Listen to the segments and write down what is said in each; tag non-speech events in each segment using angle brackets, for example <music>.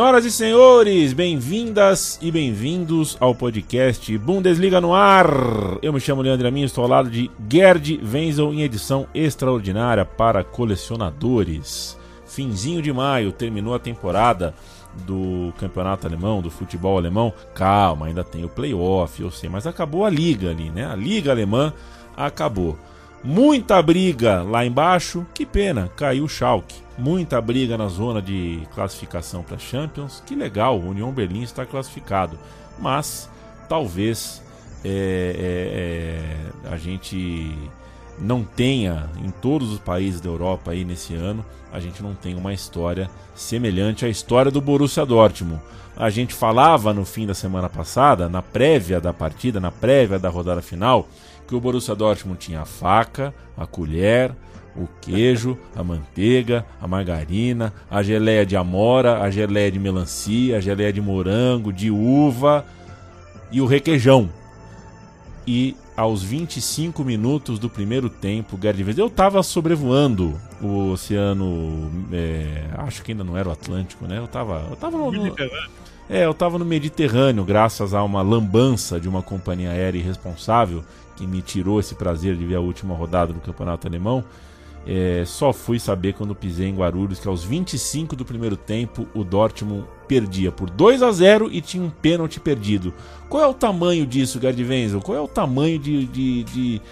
Senhoras e senhores, bem-vindas e bem-vindos ao podcast Bundesliga no ar. Eu me chamo Leandro Amin, estou ao lado de Gerd Wenzel em edição extraordinária para colecionadores. Finzinho de maio terminou a temporada do campeonato alemão, do futebol alemão. Calma, ainda tem o playoff, eu sei, mas acabou a liga ali, né? A liga alemã acabou. Muita briga lá embaixo, que pena, caiu o Schalke. Muita briga na zona de classificação para Champions, que legal, o União Berlim está classificado. Mas talvez é, é, é, a gente não tenha em todos os países da Europa aí nesse ano, a gente não tem uma história semelhante à história do Borussia Dortmund. A gente falava no fim da semana passada, na prévia da partida, na prévia da rodada final, que o Borussia Dortmund tinha a faca, a colher, o queijo, a manteiga, a margarina, a geleia de amora, a geleia de melancia, a geleia de morango, de uva e o requeijão. E aos 25 minutos do primeiro tempo, Wenzel, eu estava sobrevoando o oceano, é, acho que ainda não era o Atlântico, né? Eu estava eu tava no, no, é, eu estava no Mediterrâneo, graças a uma lambança de uma companhia aérea irresponsável que me tirou esse prazer de ver a última rodada do campeonato alemão. É, só fui saber quando pisei em Guarulhos que aos 25 do primeiro tempo o Dortmund perdia por 2 a 0 e tinha um pênalti perdido. Qual é o tamanho disso, Gerd Wenzel? Qual é o tamanho de, de, de,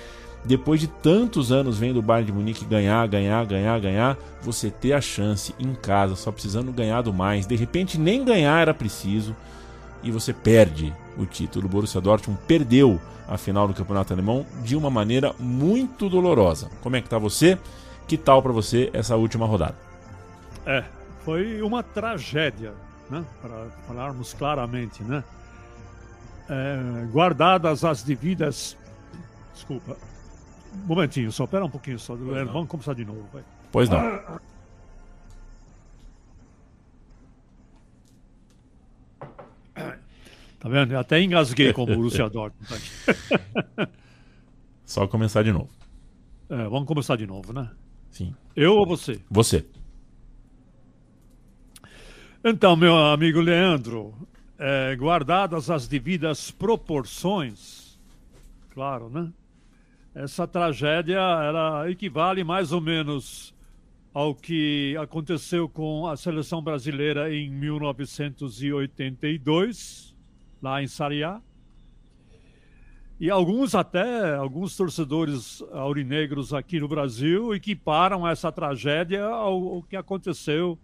depois de tantos anos vendo o Bayern de Munique ganhar, ganhar, ganhar, ganhar, você ter a chance em casa, só precisando ganhar do mais, de repente nem ganhar era preciso e você perde o título. O Borussia Dortmund perdeu a final do Campeonato Alemão de uma maneira muito dolorosa. Como é que tá você? Que tal para você essa última rodada? É, foi uma tragédia, né? Para falarmos claramente, né? É, guardadas as devidas. Desculpa. Um momentinho, só espera um pouquinho só. Vamos começar de novo. Vai. Pois não. Tá vendo? Eu até engasguei com o Borussia Dortmund. <laughs> Só começar de novo. É, vamos começar de novo, né? Sim. Eu ou você? Você. Então, meu amigo Leandro, é, guardadas as devidas proporções, claro, né? Essa tragédia ela equivale mais ou menos ao que aconteceu com a seleção brasileira em 1982 lá em Sariá. E alguns até, alguns torcedores aurinegros aqui no Brasil equiparam essa tragédia ao, ao que aconteceu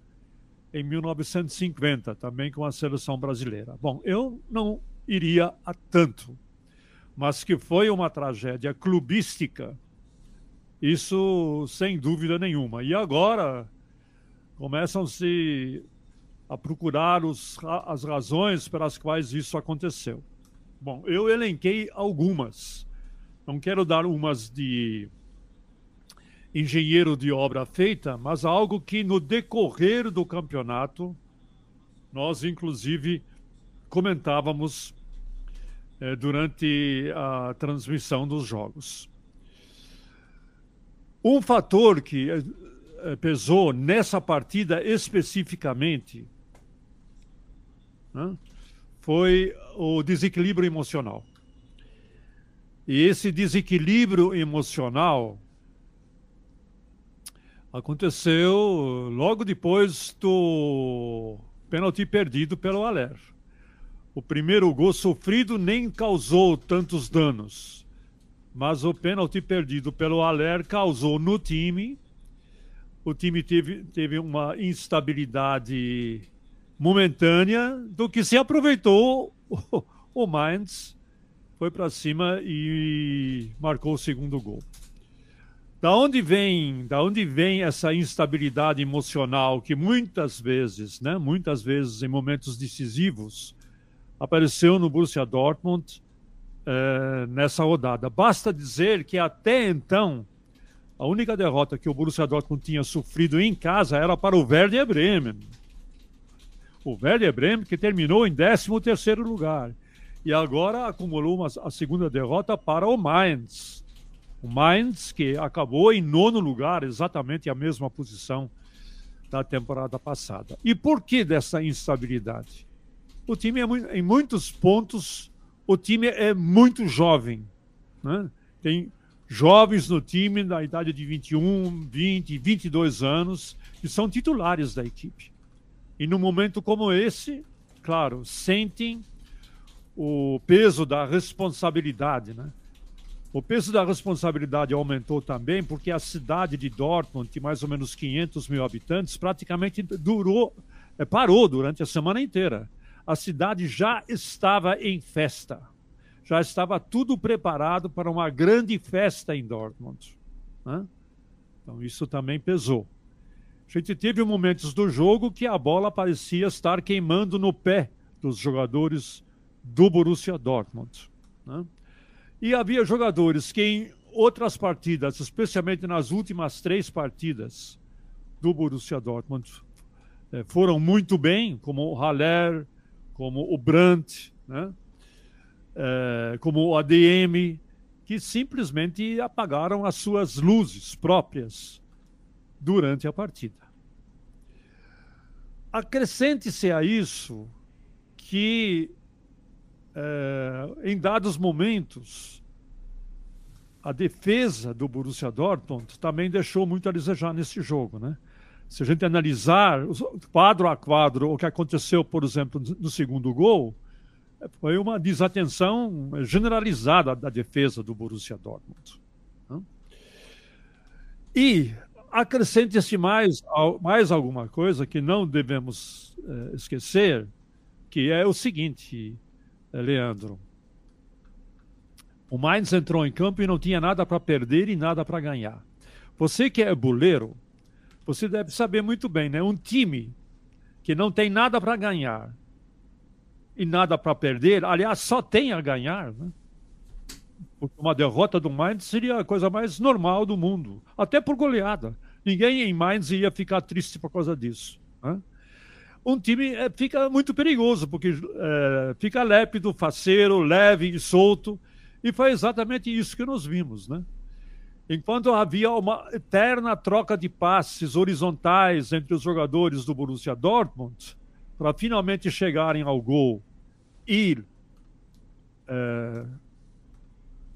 em 1950, também com a seleção brasileira. Bom, eu não iria a tanto, mas que foi uma tragédia clubística, isso sem dúvida nenhuma. E agora começam-se a procurar os, as razões pelas quais isso aconteceu. Bom, eu elenquei algumas. Não quero dar umas de engenheiro de obra feita, mas algo que no decorrer do campeonato nós, inclusive, comentávamos eh, durante a transmissão dos jogos. Um fator que eh, pesou nessa partida especificamente né, foi o desequilíbrio emocional. E esse desequilíbrio emocional aconteceu logo depois do pênalti perdido pelo Aler. O primeiro gol sofrido nem causou tantos danos, mas o pênalti perdido pelo Aler causou no time o time teve, teve uma instabilidade momentânea, do que se aproveitou o, Mainz, foi para cima e marcou o segundo gol. Da onde vem, da onde vem essa instabilidade emocional que muitas vezes, né, muitas vezes em momentos decisivos, apareceu no Borussia Dortmund eh, nessa rodada? Basta dizer que até então a única derrota que o Borussia Dortmund tinha sofrido em casa era para o Werder Bremen. O Werder Bremen que terminou em 13º lugar e agora acumulou uma, a segunda derrota para o Mainz o Mainz, que acabou em nono lugar, exatamente a mesma posição da temporada passada. E por que dessa instabilidade? O time é em muitos pontos, o time é muito jovem. Né? Tem jovens no time na idade de 21, 20, 22 anos, que são titulares da equipe. E num momento como esse, claro, sentem o peso da responsabilidade, né? O peso da responsabilidade aumentou também porque a cidade de Dortmund, de mais ou menos 500 mil habitantes, praticamente durou, eh, parou durante a semana inteira. A cidade já estava em festa. Já estava tudo preparado para uma grande festa em Dortmund. Né? Então, isso também pesou. A gente teve momentos do jogo que a bola parecia estar queimando no pé dos jogadores do Borussia Dortmund. Né? E havia jogadores que em outras partidas, especialmente nas últimas três partidas do Borussia Dortmund, eh, foram muito bem, como o Haller, como o Brandt, né? É, como o ADM, que simplesmente apagaram as suas luzes próprias durante a partida. Acrescente-se a isso que é, em dados momentos, a defesa do Borussia Dortmund também deixou muito a desejar nesse jogo, né? Se a gente analisar quadro a quadro o que aconteceu, por exemplo, no segundo gol, foi uma desatenção generalizada da defesa do Borussia Dortmund. Né? E acrescente-se mais, mais alguma coisa que não devemos é, esquecer, que é o seguinte: é, Leandro. O Mainz entrou em campo e não tinha nada para perder e nada para ganhar. Você que é buleiro, você deve saber muito bem, né? Um time que não tem nada para ganhar e nada para perder, aliás, só tem a ganhar, né? Porque uma derrota do Mainz seria a coisa mais normal do mundo, até por goleada. Ninguém em Mainz ia ficar triste por causa disso. Né? um time é, fica muito perigoso, porque é, fica lépido, faceiro, leve e solto. E foi exatamente isso que nós vimos, né? Enquanto havia uma eterna troca de passes horizontais entre os jogadores do Borussia Dortmund, para finalmente chegarem ao gol e é,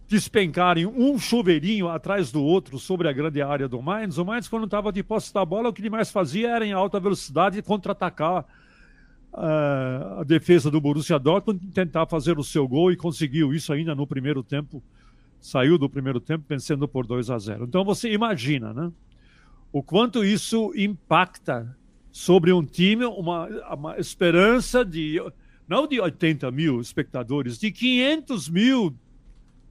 despencarem um chuveirinho atrás do outro sobre a grande área do Mainz. O Mainz, quando estava de posse da bola, o que ele mais fazia era, em alta velocidade, contra-atacar uh, a defesa do Borussia Dortmund, tentar fazer o seu gol e conseguiu isso ainda no primeiro tempo. Saiu do primeiro tempo vencendo por 2 a 0. Então você imagina, né? O quanto isso impacta sobre um time, uma, uma esperança de, não de 80 mil espectadores, de 500 mil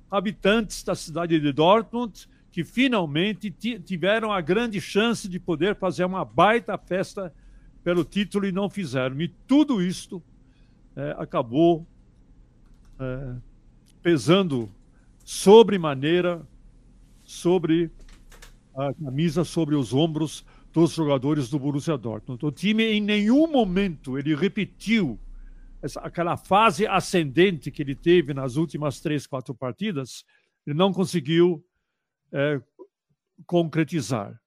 habitantes da cidade de Dortmund que finalmente tiveram a grande chance de poder fazer uma baita festa pelo título e não fizeram. E tudo isto é, acabou é, pesando sobremaneira sobre a camisa, sobre os ombros dos jogadores do Borussia Dortmund. O time em nenhum momento ele repetiu essa, aquela fase ascendente que ele teve nas últimas três, quatro partidas, ele não conseguiu é, concretizar.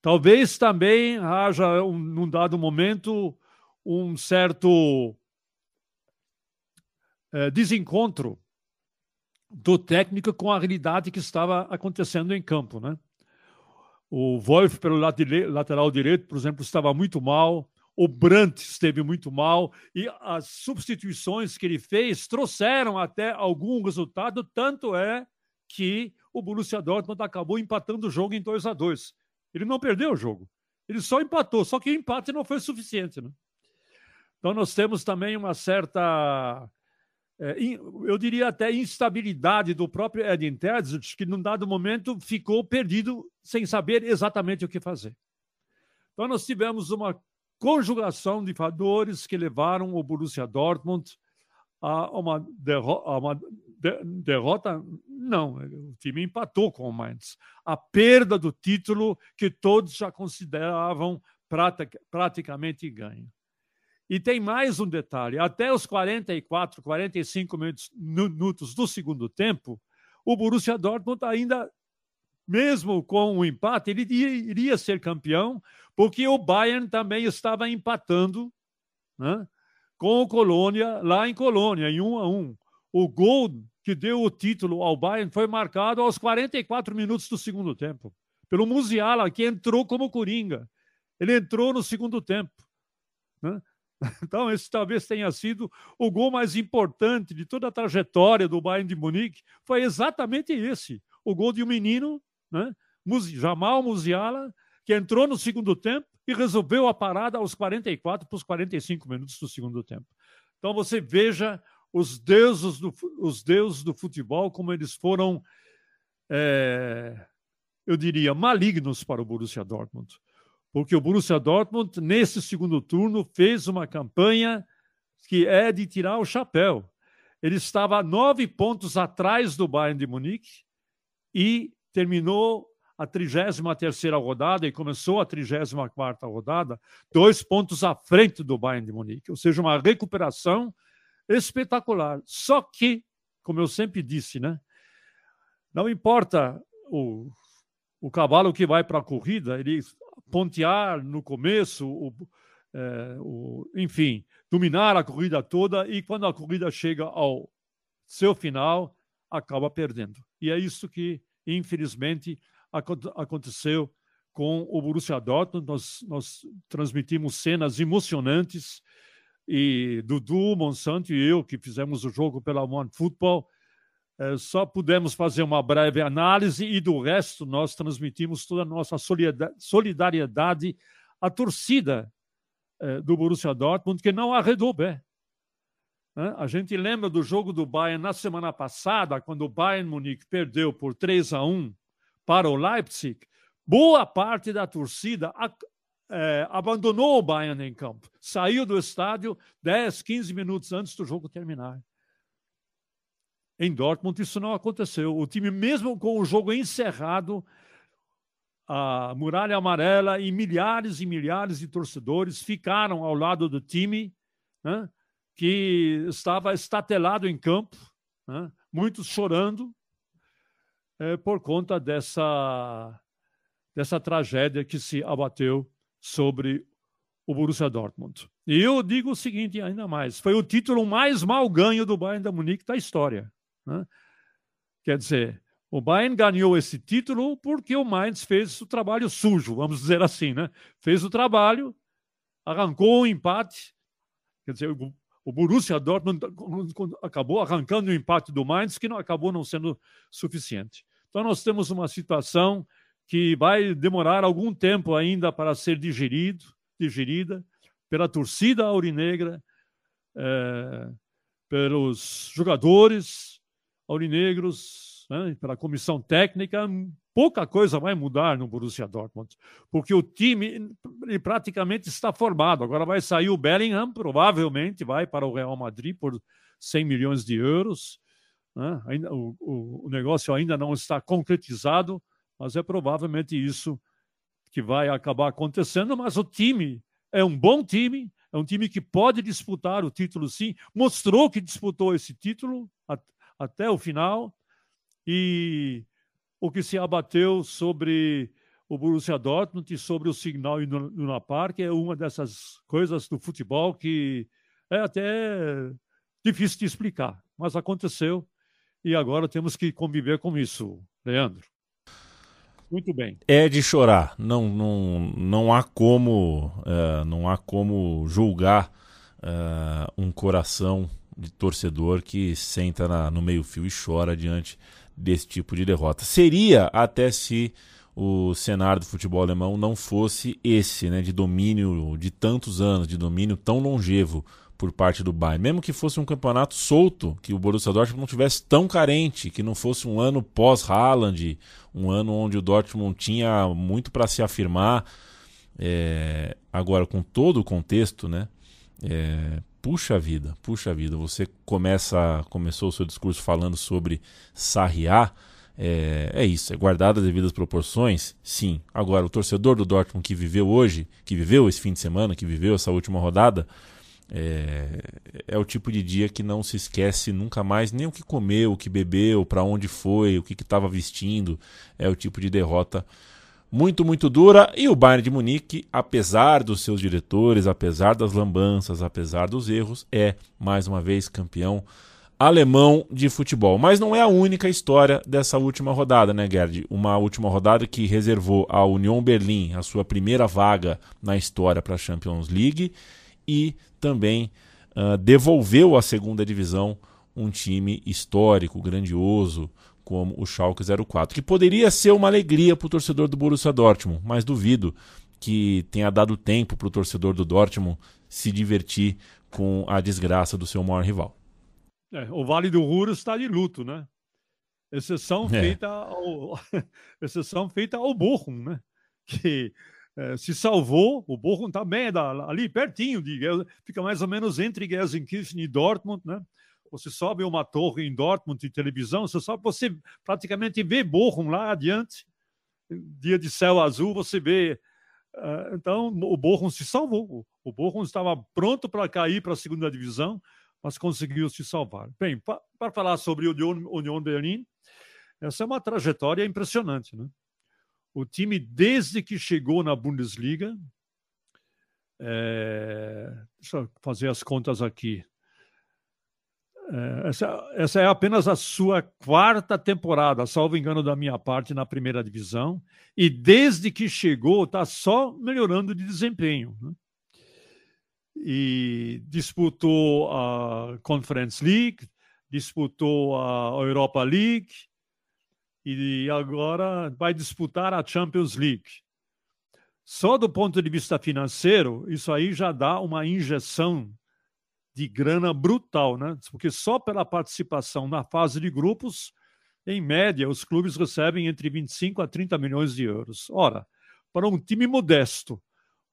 Talvez também haja, um, num dado momento, um certo é, desencontro do técnico com a realidade que estava acontecendo em campo, né? O Wolf, pelo lateral direito, por exemplo, estava muito mal o Brandt esteve muito mal e as substituições que ele fez trouxeram até algum resultado, tanto é que o Borussia Dortmund acabou empatando o jogo em 2 a 2. Ele não perdeu o jogo, Ele só empatou, só que o empate não foi suficiente. Né? Então nós temos também uma certa, é, eu diria até instabilidade do próprio Edin Terzic, que num dado momento ficou perdido sem saber exatamente o que fazer. Então nós tivemos uma conjugação de fatores que levaram o Borussia Dortmund a uma, derro a uma de derrota. Não, o time empatou com o Mainz. A perda do título que todos já consideravam praticamente ganho. E tem mais um detalhe: até os 44, 45 minutos do segundo tempo, o Borussia Dortmund ainda, mesmo com o empate, ele iria ser campeão, porque o Bayern também estava empatando né, com o Colônia lá em Colônia, em 1 a 1. O gol que deu o título ao Bayern foi marcado aos 44 minutos do segundo tempo, pelo Musiala, que entrou como coringa. Ele entrou no segundo tempo. Né? <laughs> Então, esse talvez tenha sido o gol mais importante de toda a trajetória do Bayern de Munique. Foi exatamente esse: o gol de um menino, né? Jamal Musiala, que entrou no segundo tempo e resolveu a parada aos 44 para os 45 minutos do segundo tempo. Então, você veja os deuses do, os deuses do futebol, como eles foram, é, eu diria, malignos para o Borussia Dortmund porque o Borussia Dortmund, nesse segundo turno, fez uma campanha que é de tirar o chapéu. Ele estava nove pontos atrás do Bayern de Munique e terminou a 33 rodada e começou a 34 rodada, dois pontos à frente do Bayern de Munique, ou seja, uma recuperação espetacular. Só que, como eu sempre disse, né, não importa o, o cavalo que vai para a corrida, ele pontear no começo, o, é, o, enfim, dominar a corrida toda e quando a corrida chega ao seu final, acaba perdendo. E é isso que, infelizmente, aconteceu com o Borussia Dortmund. Nós, nós transmitimos cenas emocionantes e Dudu, Monsanto e eu, que fizemos o jogo pela One Football, é, só pudemos fazer uma breve análise e do resto nós transmitimos toda a nossa solidariedade à torcida é, do Borussia Dortmund, que não arredou bem. A gente lembra do jogo do Bayern na semana passada, quando o Bayern Munique perdeu por 3 a 1 para o Leipzig. Boa parte da torcida é, abandonou o Bayern em campo, saiu do estádio 10, 15 minutos antes do jogo terminar. Em Dortmund isso não aconteceu. O time, mesmo com o jogo encerrado, a muralha amarela e milhares e milhares de torcedores ficaram ao lado do time, né, que estava estatelado em campo, né, muitos chorando é, por conta dessa dessa tragédia que se abateu sobre o Borussia Dortmund. E eu digo o seguinte ainda mais: foi o título mais mal ganho do Bayern da Munique da história. Né? Quer dizer, o Bayern ganhou esse título porque o Mainz fez o trabalho sujo, vamos dizer assim, né? Fez o trabalho, arrancou o um empate. Quer dizer, o Borussia Dortmund acabou arrancando o empate do Mainz, que não acabou não sendo suficiente. Então nós temos uma situação que vai demorar algum tempo ainda para ser digerido, digerida pela torcida aurinegra, é, pelos jogadores, aurinegros, né, pela comissão técnica, pouca coisa vai mudar no Borussia Dortmund, porque o time praticamente está formado. Agora vai sair o Bellingham, provavelmente vai para o Real Madrid por 100 milhões de euros. Né? Ainda, o, o, o negócio ainda não está concretizado, mas é provavelmente isso que vai acabar acontecendo. Mas o time é um bom time, é um time que pode disputar o título sim, mostrou que disputou esse título até o final. E o que se abateu sobre o Borussia Dortmund e sobre o Signal Iduna Park é uma dessas coisas do futebol que é até difícil de explicar, mas aconteceu e agora temos que conviver com isso, Leandro. Muito bem. É de chorar. Não, não, não há como, uh, não há como julgar uh, um coração de torcedor que senta na, no meio-fio e chora diante desse tipo de derrota. Seria até se o cenário do futebol alemão não fosse esse, né, de domínio de tantos anos, de domínio tão longevo por parte do Bayern. Mesmo que fosse um campeonato solto, que o Borussia Dortmund não tivesse tão carente, que não fosse um ano pós-Haaland, um ano onde o Dortmund tinha muito para se afirmar. É, agora, com todo o contexto, né? É, puxa vida, puxa vida. Você começa, começou o seu discurso falando sobre Sarriá. É, é, isso, é guardado as devidas proporções, sim. Agora, o torcedor do Dortmund que viveu hoje, que viveu esse fim de semana, que viveu essa última rodada, é, é o tipo de dia que não se esquece nunca mais nem o que comeu, o que bebeu, para onde foi, o que estava vestindo. É o tipo de derrota muito, muito dura. E o Bayern de Munique, apesar dos seus diretores, apesar das lambanças, apesar dos erros, é mais uma vez campeão alemão de futebol. Mas não é a única história dessa última rodada, né, Gerd? Uma última rodada que reservou à Union Berlim a sua primeira vaga na história para a Champions League e também uh, devolveu à segunda divisão um time histórico, grandioso, como o Schalke 04, que poderia ser uma alegria para o torcedor do Borussia Dortmund, mas duvido que tenha dado tempo para o torcedor do Dortmund se divertir com a desgraça do seu maior rival. É, o Vale do Ruhr está de luto, né? Exceção é. feita ao, <laughs> exceção feita ao Bochum, né? Que é, se salvou. O Bochum também é da, ali pertinho de fica mais ou menos entre Gelsenkirchen e Dortmund, né? Você sobe uma torre em Dortmund de televisão, você só você praticamente vê Bochum lá adiante, dia de céu azul, você vê. Uh, então, o Bochum se salvou. O Bochum estava pronto para cair para a segunda divisão, mas conseguiu se salvar. Bem, para falar sobre o Union, Union Berlin, essa é uma trajetória impressionante. Né? O time, desde que chegou na Bundesliga, é, deixa eu fazer as contas aqui. É, essa, essa é apenas a sua quarta temporada, salvo engano da minha parte, na primeira divisão. E desde que chegou, está só melhorando de desempenho. Né? E disputou a Conference League, disputou a Europa League e agora vai disputar a Champions League. Só do ponto de vista financeiro, isso aí já dá uma injeção de grana brutal, né? Porque só pela participação na fase de grupos, em média, os clubes recebem entre 25 a 30 milhões de euros. Ora, para um time modesto,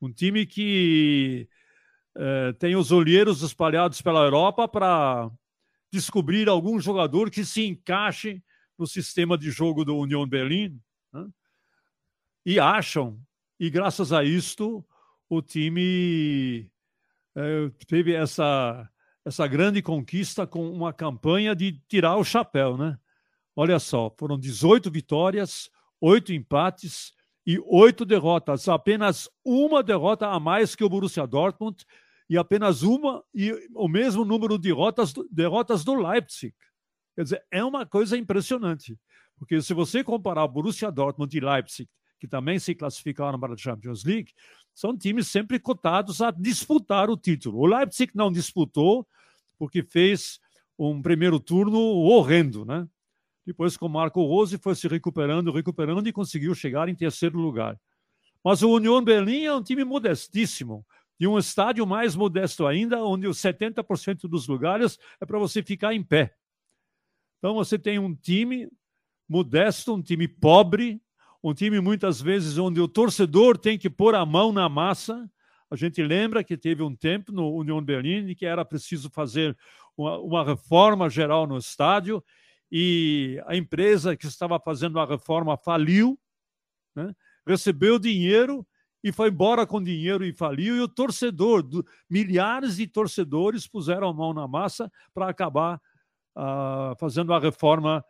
um time que eh, tem os olheiros espalhados pela Europa para descobrir algum jogador que se encaixe no sistema de jogo do Union Berlim, né? e acham, e graças a isto, o time teve essa, essa grande conquista com uma campanha de tirar o chapéu, né? Olha só, foram 18 vitórias, 8 empates e 8 derrotas. Apenas uma derrota a mais que o Borussia Dortmund e apenas uma e o mesmo número de derrotas, derrotas do Leipzig. Quer dizer, é uma coisa impressionante. Porque se você comparar o Borussia Dortmund e Leipzig, que também se classificaram para a Champions League, são times sempre cotados a disputar o título. O Leipzig não disputou porque fez um primeiro turno horrendo, né? Depois, com Marco Rose, foi se recuperando, recuperando e conseguiu chegar em terceiro lugar. Mas o Union Berlim é um time modestíssimo, de um estádio mais modesto ainda, onde os 70% dos lugares é para você ficar em pé. Então, você tem um time modesto, um time pobre, um time muitas vezes onde o torcedor tem que pôr a mão na massa. A gente lembra que teve um tempo no União Berlim que era preciso fazer uma, uma reforma geral no estádio e a empresa que estava fazendo a reforma faliu, né? recebeu dinheiro e foi embora com dinheiro e faliu, e o torcedor, do, milhares de torcedores puseram a mão na massa para acabar uh, fazendo a reforma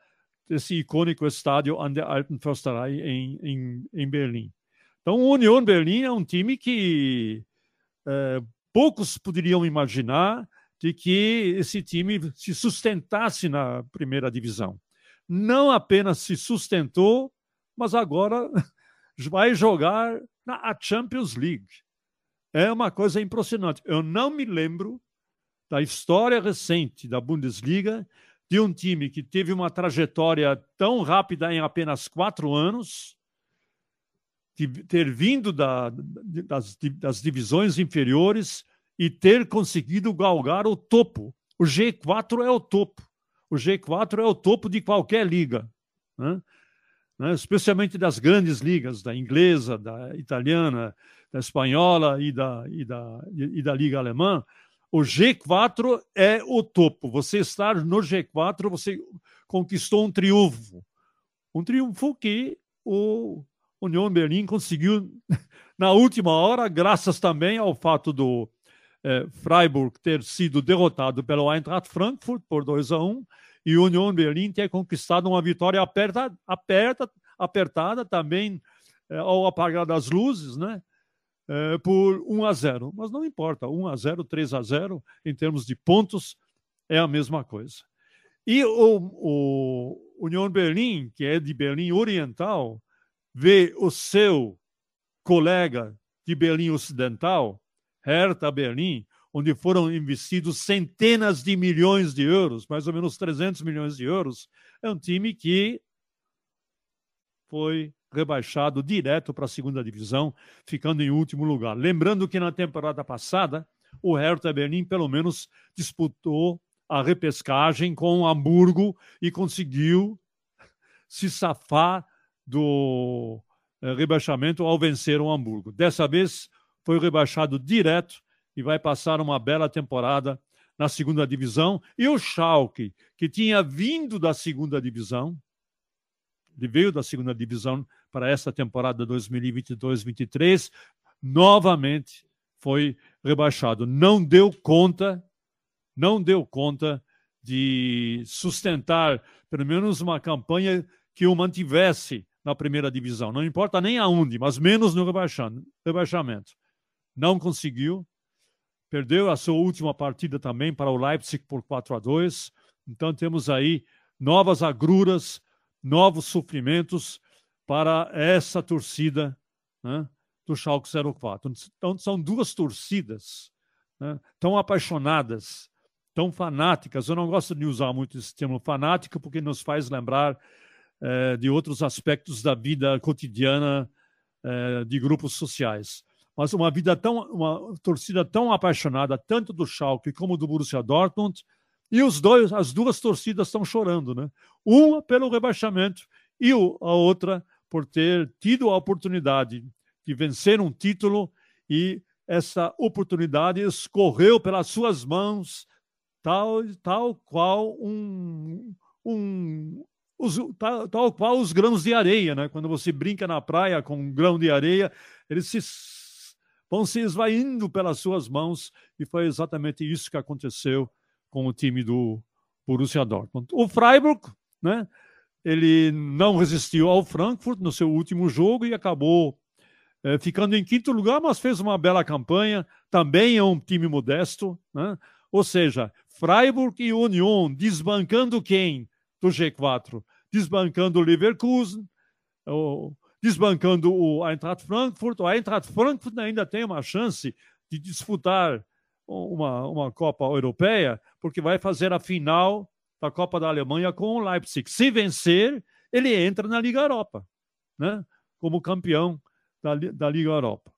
desse icônico estádio an der Alten Försterei em, em, em Berlim. Então, o Union Berlim é um time que é, poucos poderiam imaginar de que esse time se sustentasse na primeira divisão. Não apenas se sustentou, mas agora <laughs> vai jogar na Champions League. É uma coisa impressionante. Eu não me lembro da história recente da Bundesliga de um time que teve uma trajetória tão rápida em apenas quatro anos, ter vindo da, das, das divisões inferiores e ter conseguido galgar o topo. O G4 é o topo. O G4 é o topo de qualquer liga, né? né? especialmente das grandes ligas, da inglesa, da italiana, da espanhola e da, e da, e da liga alemã. O G4 é o topo. Você estar no G4, você conquistou um triunfo. Um triunfo que o União Berlim conseguiu <laughs> na última hora, graças também ao fato do eh, Freiburg ter sido derrotado pelo Eintracht Frankfurt por 2 a 1 e o União Berlim ter conquistado uma vitória aperta, aperta, apertada também eh, ao apagar das luzes, né? Eh, por 1 a 0. Mas não importa, 1 a 0, 3 a 0, em termos de pontos, é a mesma coisa. E o, o União Berlim, que é de Berlim Oriental, vê o seu colega de Berlim Ocidental, Hertha Berlim, onde foram investidos centenas de milhões de euros, mais ou menos 300 milhões de euros, é um time que foi rebaixado direto para a segunda divisão, ficando em último lugar. Lembrando que na temporada passada, o Hertha Berlim pelo menos disputou a repescagem com o Hamburgo e conseguiu se safar do eh, rebaixamento ao vencer o Hamburgo. Dessa vez foi rebaixado direto e vai passar uma bela temporada na segunda divisão. E o Schalke, que tinha vindo da segunda divisão, ele veio da segunda divisão para essa temporada 2022-23, novamente foi rebaixado. Não deu conta, não deu conta de sustentar pelo menos uma campanha que o mantivesse na primeira divisão. Não importa nem aonde, mas menos no rebaixamento. Não conseguiu. Perdeu a sua última partida também para o Leipzig por 4 a 2. Então temos aí novas agruras, novos sofrimentos para essa torcida né, do Schalke 04. Então são duas torcidas né, tão apaixonadas, tão fanáticas. Eu não gosto de usar muito esse termo fanático porque nos faz lembrar eh, de outros aspectos da vida cotidiana eh, de grupos sociais. Mas uma vida tão, uma torcida tão apaixonada, tanto do Schalke como do Borussia Dortmund, e os dois, as duas torcidas estão chorando, né? Uma pelo rebaixamento e a outra por ter tido a oportunidade de vencer um título e essa oportunidade escorreu pelas suas mãos, tal, tal qual um, um, os, tal, tal, qual os grãos de areia, né? Quando você brinca na praia com um grão de areia, eles se, vão se esvaindo pelas suas mãos, e foi exatamente isso que aconteceu com o time do Borussia Dortmund. O Freiburg, né? Ele não resistiu ao Frankfurt no seu último jogo e acabou é, ficando em quinto lugar, mas fez uma bela campanha. Também é um time modesto, né? Ou seja, Freiburg e Union desbancando quem? do G4, desbancando o Leverkusen, o, desbancando o Eintracht Frankfurt. O Eintracht Frankfurt ainda tem uma chance de disputar uma, uma Copa Europeia, porque vai fazer a final da Copa da Alemanha com o Leipzig. Se vencer, ele entra na Liga Europa, né? como campeão da, da Liga Europa.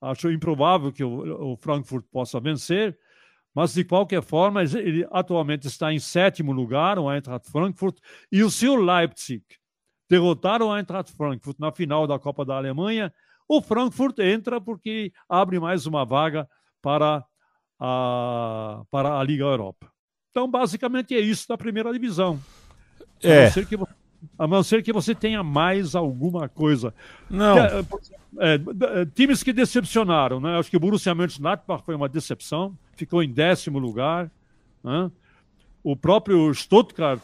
Acho improvável que o, o Frankfurt possa vencer, mas, de qualquer forma, ele atualmente está em sétimo lugar, o Eintracht Frankfurt, e o seu Leipzig derrotar o Eintracht Frankfurt na final da Copa da Alemanha, o Frankfurt entra porque abre mais uma vaga para a, para a Liga Europa. Então, basicamente, é isso da primeira divisão. É. A não ser que, a não ser que você tenha mais alguma coisa. Não. É, é, é, times que decepcionaram, né? Acho que o Borussia Mönchengladbach foi uma decepção ficou em décimo lugar. Né? O próprio Stuttgart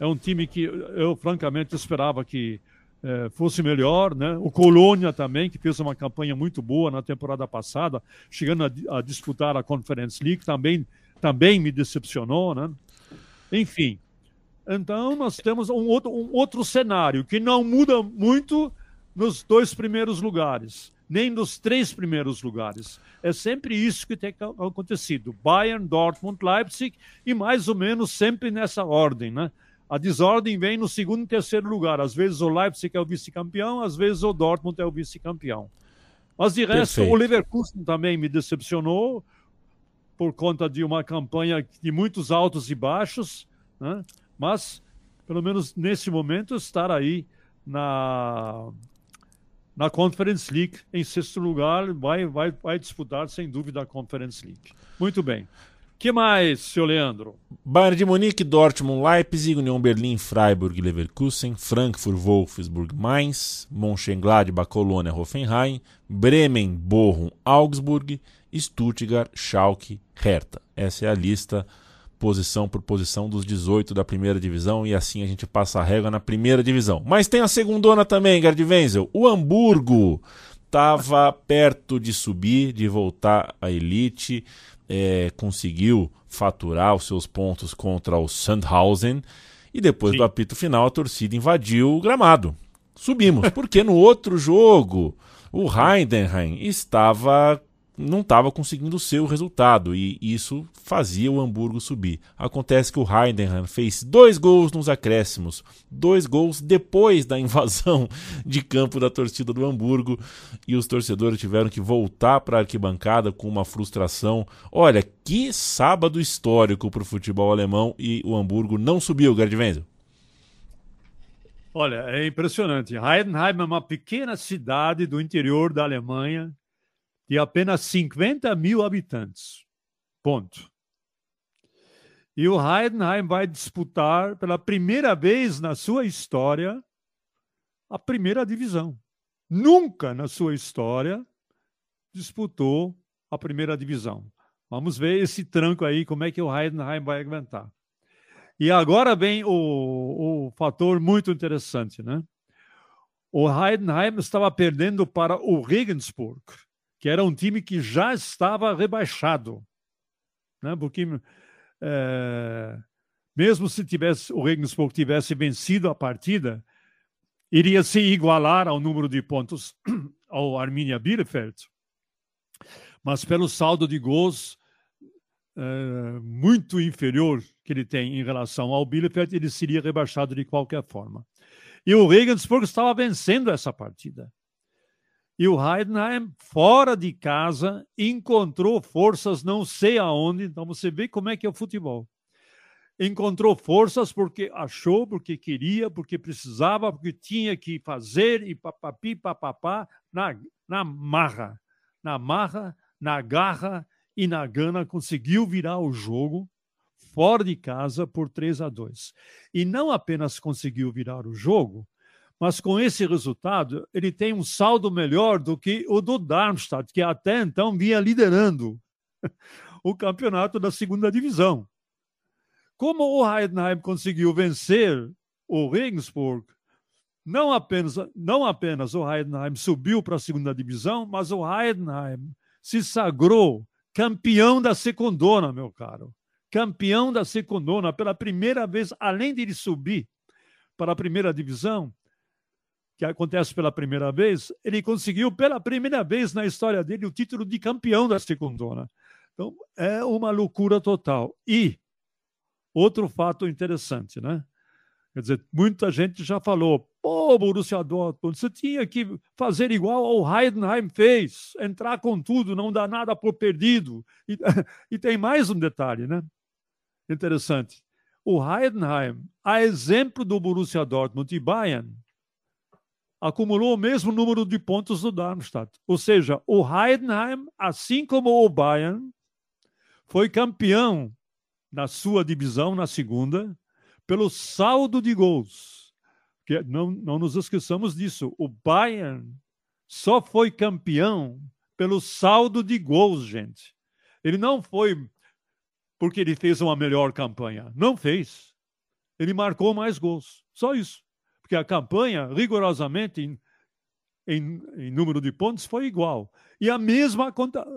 é um time que eu, francamente, esperava que é, fosse melhor. Né? O Colônia também, que fez uma campanha muito boa na temporada passada, chegando a, a disputar a Conference League, também, também me decepcionou. Né? Enfim, então nós temos um outro, um outro cenário que não muda muito nos dois primeiros lugares nem nos três primeiros lugares. É sempre isso que tem acontecido: Bayern, Dortmund, Leipzig e mais ou menos sempre nessa ordem, né? A desordem vem no segundo e terceiro lugar. Às vezes o Leipzig é o vice-campeão, às vezes o Dortmund é o vice-campeão. Mas de resto, Perfeito. o Leverkusen também me decepcionou por conta de uma campanha de muitos altos e baixos, né? mas pelo menos nesse momento estar aí na na Conference League em sexto lugar vai vai vai disputar sem dúvida a Conference League. Muito bem que mais, seu Leandro? Bayern de Munique, Dortmund, Leipzig, União Berlim, Freiburg, Leverkusen, Frankfurt, Wolfsburg, Mainz, Mönchengladbach, Colônia, Hoffenheim, Bremen, Bochum, Augsburg, Stuttgart, Schalke, Hertha. Essa é a lista posição por posição dos 18 da primeira divisão e assim a gente passa a régua na primeira divisão. Mas tem a segundona também, Gerd Wenzel. O Hamburgo estava perto de subir, de voltar à elite é, conseguiu faturar os seus pontos contra o Sandhausen e depois Sim. do apito final a torcida invadiu o gramado. Subimos, porque no outro jogo o Heidenheim estava não estava conseguindo o seu resultado e isso fazia o Hamburgo subir. Acontece que o Heidenheim fez dois gols nos acréscimos, dois gols depois da invasão <laughs> de campo da torcida do Hamburgo e os torcedores tiveram que voltar para a arquibancada com uma frustração. Olha, que sábado histórico para o futebol alemão e o Hamburgo não subiu, Gerd Wenzel. Olha, é impressionante. Heidenheim é uma pequena cidade do interior da Alemanha de apenas 50 mil habitantes. Ponto. E o Heidenheim vai disputar pela primeira vez na sua história a primeira divisão. Nunca na sua história disputou a primeira divisão. Vamos ver esse tranco aí, como é que o Heidenheim vai aguentar. E agora vem o, o fator muito interessante, né? O Heidenheim estava perdendo para o Regensburg que era um time que já estava rebaixado, né? porque é, mesmo se tivesse o Regensburg tivesse vencido a partida, iria se igualar ao número de pontos <clears throat> ao Arminia Bielefeld. Mas pelo saldo de gols é, muito inferior que ele tem em relação ao Bielefeld, ele seria rebaixado de qualquer forma. E o Regensburg estava vencendo essa partida. E o Heidenheim, fora de casa, encontrou forças não sei aonde. Então você vê como é que é o futebol. Encontrou forças porque achou, porque queria, porque precisava, porque tinha que fazer e papapi, papapá, na, na marra. Na marra, na garra e na gana, conseguiu virar o jogo fora de casa por 3 a 2. E não apenas conseguiu virar o jogo, mas com esse resultado, ele tem um saldo melhor do que o do Darmstadt, que até então vinha liderando <laughs> o campeonato da segunda divisão. Como o Heidenheim conseguiu vencer o Regensburg, não apenas, não apenas o Heidenheim subiu para a segunda divisão, mas o Heidenheim se sagrou campeão da secundona, meu caro. Campeão da secundona pela primeira vez, além de ele subir para a primeira divisão, que acontece pela primeira vez, ele conseguiu pela primeira vez na história dele o título de campeão da Secundona. Então, é uma loucura total. E outro fato interessante, né? Quer dizer, muita gente já falou, pô, Borussia Dortmund, você tinha que fazer igual ao Heidenheim fez, entrar com tudo, não dar nada por perdido. E, <laughs> e tem mais um detalhe, né? Interessante. O Heidenheim, a exemplo do Borussia Dortmund e Bayern, acumulou o mesmo número de pontos do Darmstadt. Ou seja, o Heidenheim, assim como o Bayern, foi campeão na sua divisão, na segunda, pelo saldo de gols. Que não, não nos esqueçamos disso. O Bayern só foi campeão pelo saldo de gols, gente. Ele não foi porque ele fez uma melhor campanha. Não fez. Ele marcou mais gols. Só isso porque a campanha, rigorosamente, em, em, em, número de pontos, foi igual. E a mesma,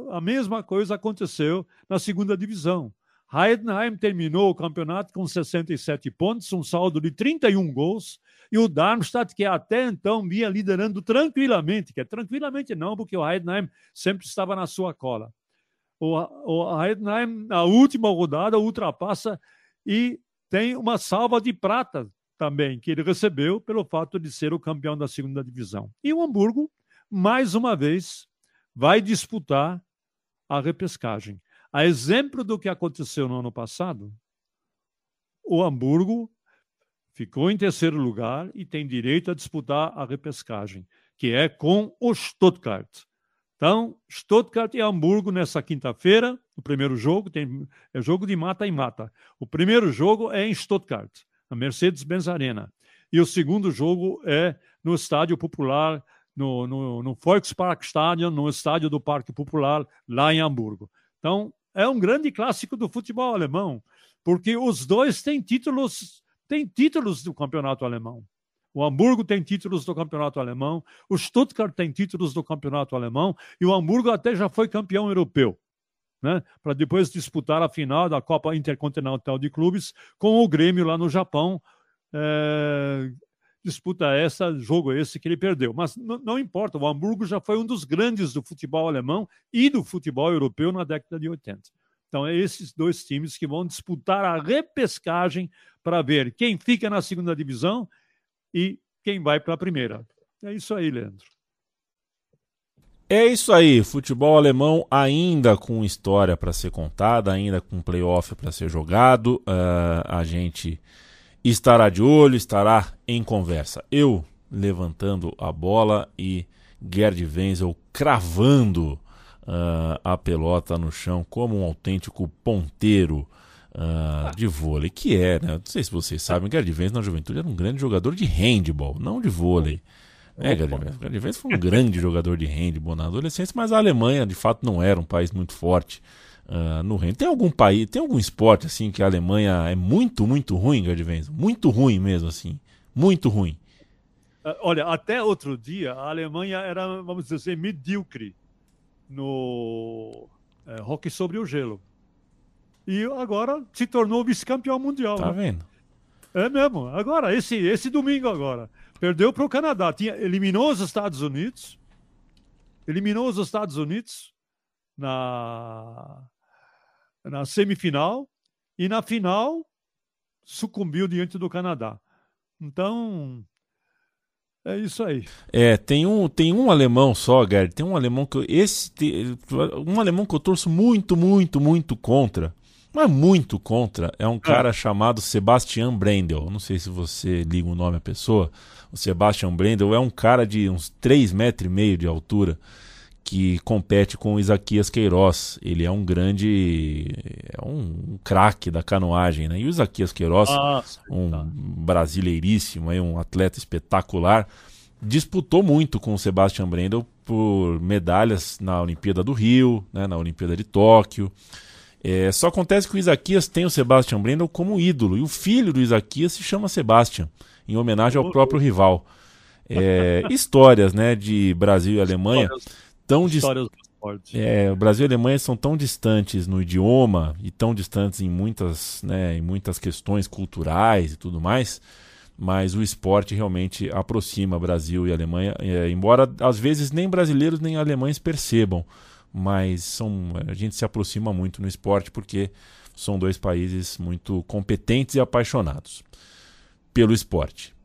a mesma coisa aconteceu na segunda divisão. Heidenheim terminou o campeonato com 67 pontos, um saldo de 31 gols, e o Darmstadt, que até então vinha liderando tranquilamente, que é tranquilamente não, porque o Heidenheim sempre estava na sua cola. O, o Heidenheim, na última rodada, ultrapassa e tem uma salva de prata também, que ele recebeu pelo fato de ser o campeão da segunda divisão. E o Hamburgo, mais uma vez, vai disputar a repescagem. A exemplo do que aconteceu no ano passado, o Hamburgo ficou em terceiro lugar e tem direito a disputar a repescagem, que é com o Stuttgart. Então, Stuttgart e Hamburgo nessa quinta-feira, o primeiro jogo, tem, é jogo de mata e mata. O primeiro jogo é em Stuttgart, na Mercedes-Benz Arena. E o segundo jogo é no Estádio Popular, no, no, no Volksparkstadion, no Estádio do Parque Popular, lá em Hamburgo. Então, é um grande clássico do futebol alemão, porque os dois têm títulos, têm títulos do campeonato alemão. O Hamburgo tem títulos do campeonato alemão, o Stuttgart tem títulos do campeonato alemão e o Hamburgo até já foi campeão europeu. Né, para depois disputar a final da Copa Intercontinental de Clubes com o Grêmio lá no Japão. É, disputa essa, jogo esse que ele perdeu. Mas não importa, o Hamburgo já foi um dos grandes do futebol alemão e do futebol europeu na década de 80. Então, é esses dois times que vão disputar a repescagem para ver quem fica na segunda divisão e quem vai para a primeira. É isso aí, Leandro. É isso aí, futebol alemão ainda com história para ser contada, ainda com playoff para ser jogado. Uh, a gente estará de olho, estará em conversa. Eu levantando a bola e Gerd Wenzel cravando uh, a pelota no chão como um autêntico ponteiro uh, de vôlei, que é, né? Não sei se vocês sabem, Gerd Wenzel na juventude era um grande jogador de handball, não de vôlei. É, Wenzel foi um grande <laughs> jogador de handball na adolescência, mas a Alemanha, de fato, não era um país muito forte uh, no handball. Tem algum país, tem algum esporte, assim, que a Alemanha é muito, muito ruim, Wenzel? Muito ruim mesmo, assim. Muito ruim. Olha, até outro dia, a Alemanha era, vamos dizer assim, medíocre no é, hockey sobre o gelo e agora se tornou vice-campeão mundial. Tá né? vendo? É mesmo. Agora, esse, esse domingo agora. Perdeu para o Canadá. Tinha, eliminou os Estados Unidos. Eliminou os Estados Unidos na, na semifinal. E na final sucumbiu diante do Canadá. Então, é isso aí. É, tem um, tem um alemão só, Gerd. Tem um alemão que eu, esse um alemão que eu torço muito, muito, muito contra mas muito contra, é um cara é. chamado Sebastian Brendel. Não sei se você liga o nome à pessoa. O Sebastian Brendel é um cara de uns 3 metros e meio de altura que compete com o Isaquias Queiroz. Ele é um grande. é um, um craque da canoagem, né? E o Isaquias Queiroz, Nossa, um tá. brasileiríssimo, um atleta espetacular, disputou muito com o Sebastian Brendel por medalhas na Olimpíada do Rio, né? na Olimpíada de Tóquio. É, só acontece que o Isaquias tem o Sebastian Brendel como ídolo, e o filho do Isaquias se chama Sebastian, em homenagem ao próprio rival. É, <laughs> histórias né, de Brasil e Alemanha histórias, tão histórias é, o Brasil e Alemanha são tão distantes no idioma e tão distantes em muitas, né, em muitas questões culturais e tudo mais, mas o esporte realmente aproxima Brasil e Alemanha, é, embora às vezes nem brasileiros nem alemães percebam mas são, a gente se aproxima muito no esporte porque são dois países muito competentes e apaixonados pelo esporte.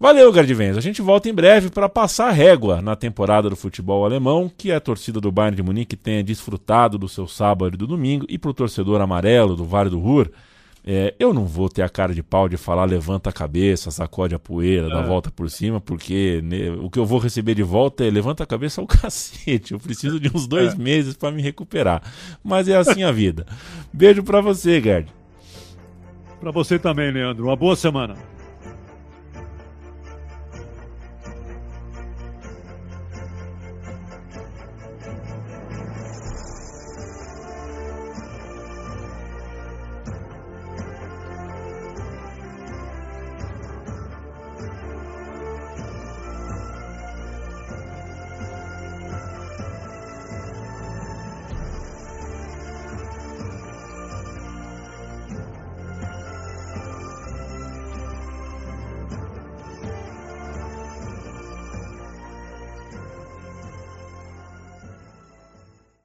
Valeu, Gardivens. A gente volta em breve para passar régua na temporada do futebol alemão, que a torcida do Bayern de Munique tenha desfrutado do seu sábado e do domingo, e para o torcedor amarelo do Vale do Ruhr, é, eu não vou ter a cara de pau de falar levanta a cabeça, sacode a poeira, é. dá volta por cima, porque né, o que eu vou receber de volta é levanta a cabeça ao <laughs> cacete. Eu preciso de uns dois é. meses para me recuperar. Mas é assim a vida. Beijo para você, Gerd. Para você também, Leandro. Uma boa semana.